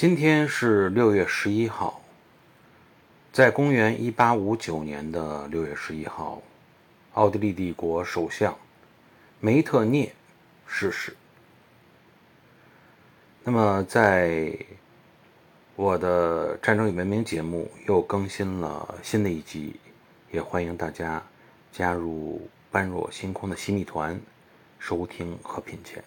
今天是六月十一号在公元一八五九年的六月十一号奥地利帝国首相梅特涅逝世。那么在我的战争与文明节目又更新了新的一集也欢迎大家加入般若星空的新密团收听和品鉴。